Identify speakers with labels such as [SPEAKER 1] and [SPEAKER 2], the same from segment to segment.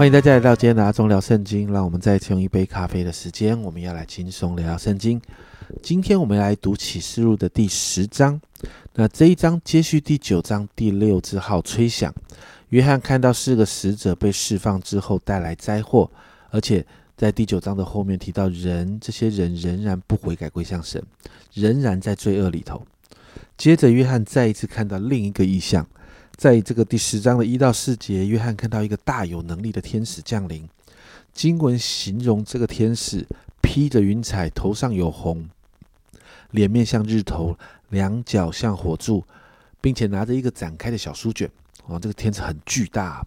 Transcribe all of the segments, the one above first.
[SPEAKER 1] 欢迎大家来到今天的阿忠聊圣经。让我们再次用一杯咖啡的时间，我们要来轻松聊聊圣经。今天我们来读启示录的第十章。那这一章接续第九章第六支号吹响。约翰看到四个使者被释放之后带来灾祸，而且在第九章的后面提到人，这些人仍然不悔改归向神，仍然在罪恶里头。接着，约翰再一次看到另一个异象。在这个第十章的一到四节，约翰看到一个大有能力的天使降临。经文形容这个天使披着云彩，头上有红，脸面像日头，两脚像火柱，并且拿着一个展开的小书卷。哦，这个天使很巨大，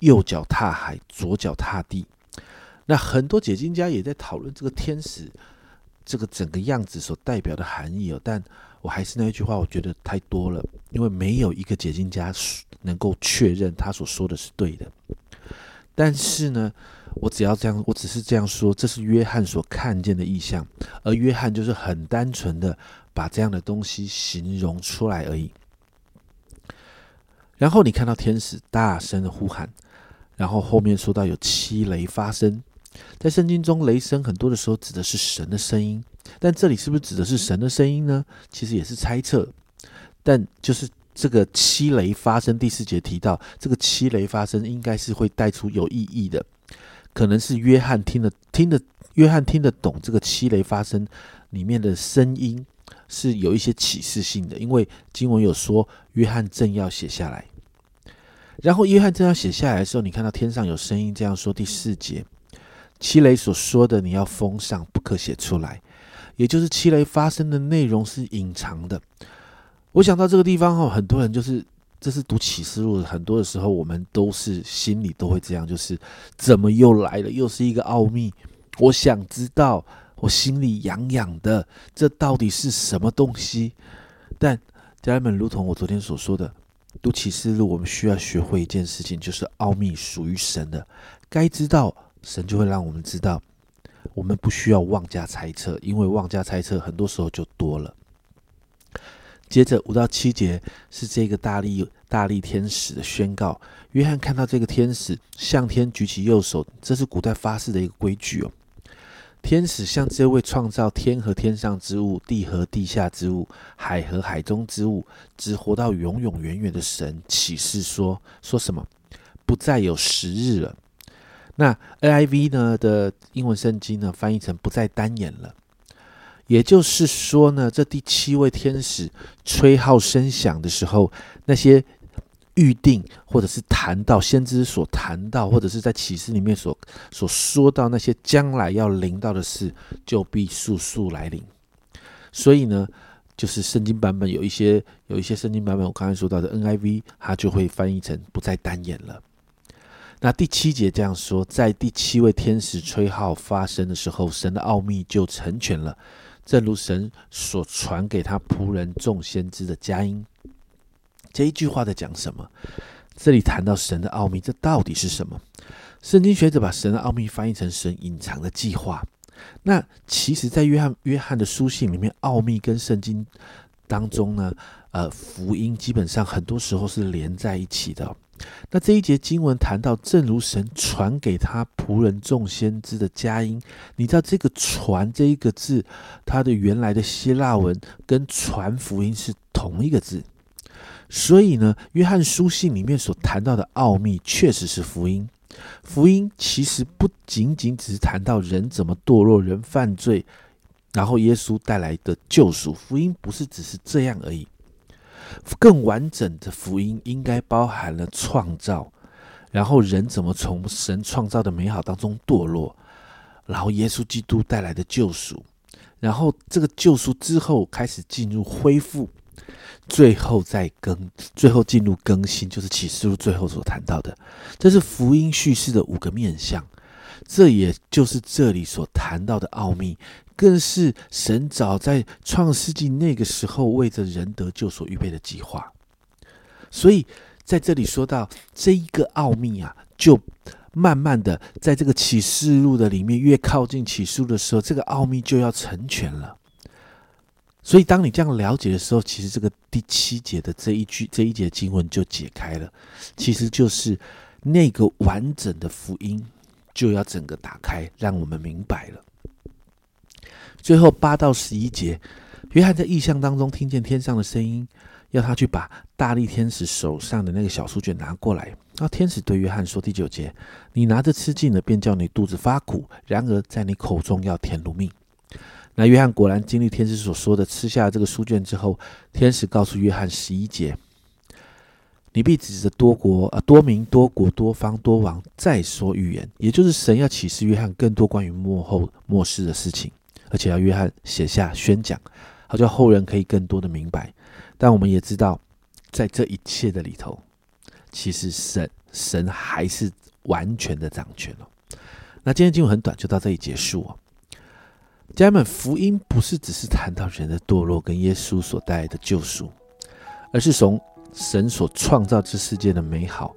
[SPEAKER 1] 右脚踏海，左脚踏地。那很多解经家也在讨论这个天使这个整个样子所代表的含义哦，但。我还是那一句话，我觉得太多了，因为没有一个解经家能够确认他所说的是对的。但是呢，我只要这样，我只是这样说，这是约翰所看见的意象，而约翰就是很单纯的把这样的东西形容出来而已。然后你看到天使大声的呼喊，然后后面说到有七雷发生，在圣经中，雷声很多的时候指的是神的声音。但这里是不是指的是神的声音呢？其实也是猜测。但就是这个七雷发生，第四节提到这个七雷发生，应该是会带出有意义的，可能是约翰听得听得约翰听得懂这个七雷发生里面的声音是有一些启示性的，因为经文有说约翰正要写下来，然后约翰正要写下来的时候，你看到天上有声音这样说：第四节七雷所说的，你要封上，不可写出来。也就是七雷发生的内容是隐藏的。我想到这个地方哈，很多人就是这是读启示录，很多的时候我们都是心里都会这样，就是怎么又来了，又是一个奥秘。我想知道，我心里痒痒的，这到底是什么东西？但家人们，如同我昨天所说的，读启示录，我们需要学会一件事情，就是奥秘属于神的，该知道，神就会让我们知道。我们不需要妄加猜测，因为妄加猜测很多时候就多了。接着五到七节是这个大力大力天使的宣告。约翰看到这个天使向天举起右手，这是古代发誓的一个规矩哦。天使向这位创造天和天上之物、地和地下之物、海和海中之物，只活到永永远远的神启示说：说什么？不再有时日了。那 A I V 呢的英文圣经呢翻译成不再单眼了，也就是说呢，这第七位天使吹号声响的时候，那些预定或者是谈到先知所谈到，或者是在启示里面所所说到那些将来要临到的事，就必速速来临。所以呢，就是圣经版本有一些有一些圣经版本，我刚才说到的 N I V，它就会翻译成不再单眼了。那第七节这样说，在第七位天使吹号发声的时候，神的奥秘就成全了，正如神所传给他仆人众先知的佳音。这一句话在讲什么？这里谈到神的奥秘，这到底是什么？圣经学者把神的奥秘翻译成神隐藏的计划。那其实，在约翰约翰的书信里面，奥秘跟圣经当中呢，呃，福音基本上很多时候是连在一起的。那这一节经文谈到，正如神传给他仆人众先知的佳音，你知道这个“传”这一个字，它的原来的希腊文跟“传福音”是同一个字。所以呢，约翰书信里面所谈到的奥秘，确实是福音。福音其实不仅仅只是谈到人怎么堕落、人犯罪，然后耶稣带来的救赎。福音不是只是这样而已。更完整的福音应该包含了创造，然后人怎么从神创造的美好当中堕落，然后耶稣基督带来的救赎，然后这个救赎之后开始进入恢复，最后再更，最后进入更新，就是启示录最后所谈到的，这是福音叙事的五个面向，这也就是这里所谈到的奥秘。更是神早在创世纪那个时候为着人得救所预备的计划，所以在这里说到这一个奥秘啊，就慢慢的在这个启示录的里面越靠近启示录的时候，这个奥秘就要成全了。所以当你这样了解的时候，其实这个第七节的这一句这一节经文就解开了，其实就是那个完整的福音就要整个打开，让我们明白了。最后八到十一节，约翰在异象当中听见天上的声音，要他去把大力天使手上的那个小书卷拿过来。那天使对约翰说：“第九节，你拿着吃尽了，便叫你肚子发苦；然而在你口中要甜如蜜。”那约翰果然经历天使所说的，吃下这个书卷之后，天使告诉约翰十一节：“你必指着多国、啊多民、多国、多方、多王再说预言，也就是神要启示约翰更多关于幕后末世的事情。”而且要约翰写下宣讲，好叫后人可以更多的明白。但我们也知道，在这一切的里头，其实神神还是完全的掌权哦。那今天经文很短，就到这里结束哦。家人们，福音不是只是谈到人的堕落跟耶稣所带来的救赎，而是从神所创造这世界的美好，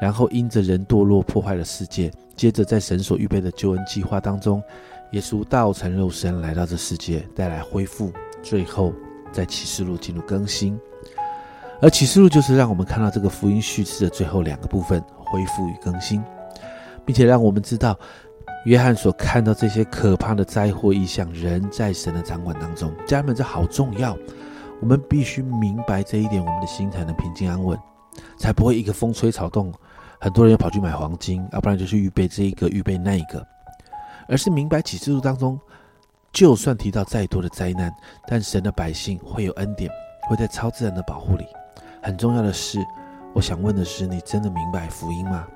[SPEAKER 1] 然后因着人堕落破坏了世界，接着在神所预备的救恩计划当中。耶稣道成肉身来到这世界，带来恢复，最后在启示录进入更新。而启示录就是让我们看到这个福音叙事的最后两个部分：恢复与更新，并且让我们知道约翰所看到这些可怕的灾祸异象，人在神的掌管当中。家人们，这好重要，我们必须明白这一点，我们的心才能平静安稳，才不会一个风吹草动，很多人又跑去买黄金，要不然就是预备这一个，预备那一个。而是明白启示录当中，就算提到再多的灾难，但神的百姓会有恩典，会在超自然的保护里。很重要的是，我想问的是：你真的明白福音吗？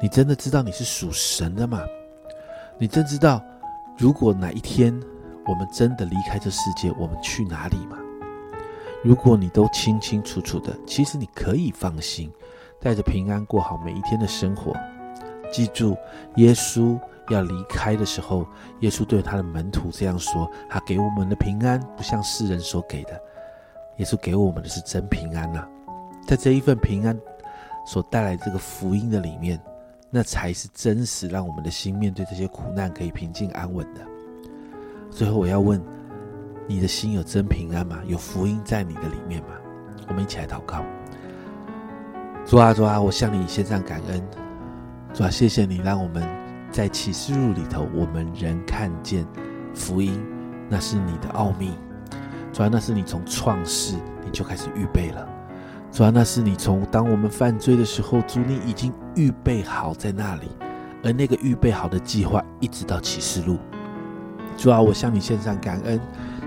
[SPEAKER 1] 你真的知道你是属神的吗？你真知道，如果哪一天我们真的离开这世界，我们去哪里吗？如果你都清清楚楚的，其实你可以放心，带着平安过好每一天的生活。记住，耶稣。要离开的时候，耶稣对他的门徒这样说：“他给我们的平安，不像世人所给的。耶稣给我们的是真平安呐，在这一份平安所带来这个福音的里面，那才是真实，让我们的心面对这些苦难可以平静安稳的。最后，我要问：你的心有真平安吗？有福音在你的里面吗？我们一起来祷告。主啊，主啊，我向你献上感恩。主啊，谢谢你让我们。在启示录里头，我们仍看见福音，那是你的奥秘。主要那是你从创世你就开始预备了。主要那是你从当我们犯罪的时候，主你已经预备好在那里，而那个预备好的计划一直到启示录。主啊，我向你献上感恩，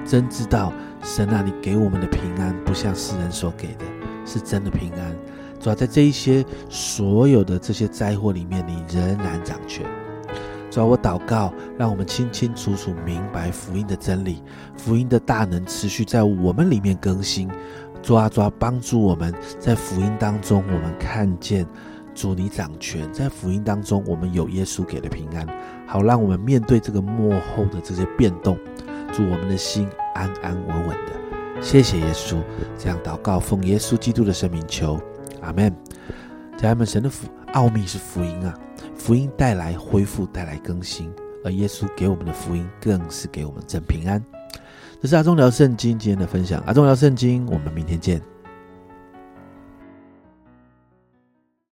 [SPEAKER 1] 真知道神啊，你给我们的平安不像世人所给的，是真的平安。主要在这一些所有的这些灾祸里面，你仍然掌权。主要我祷告，让我们清清楚楚明白福音的真理，福音的大能持续在我们里面更新。抓抓帮助我们在福音当中，我们看见主你掌权，在福音当中，我们有耶稣给的平安，好让我们面对这个幕后的这些变动，祝我们的心安安稳稳的。谢谢耶稣，这样祷告，奉耶稣基督的圣名求，阿门。家人们，神的福奥秘是福音啊。福音带来恢复，带来更新，而耶稣给我们的福音更是给我们正平安。这是阿忠聊圣经今天的分享，阿忠聊圣经，我们明天见。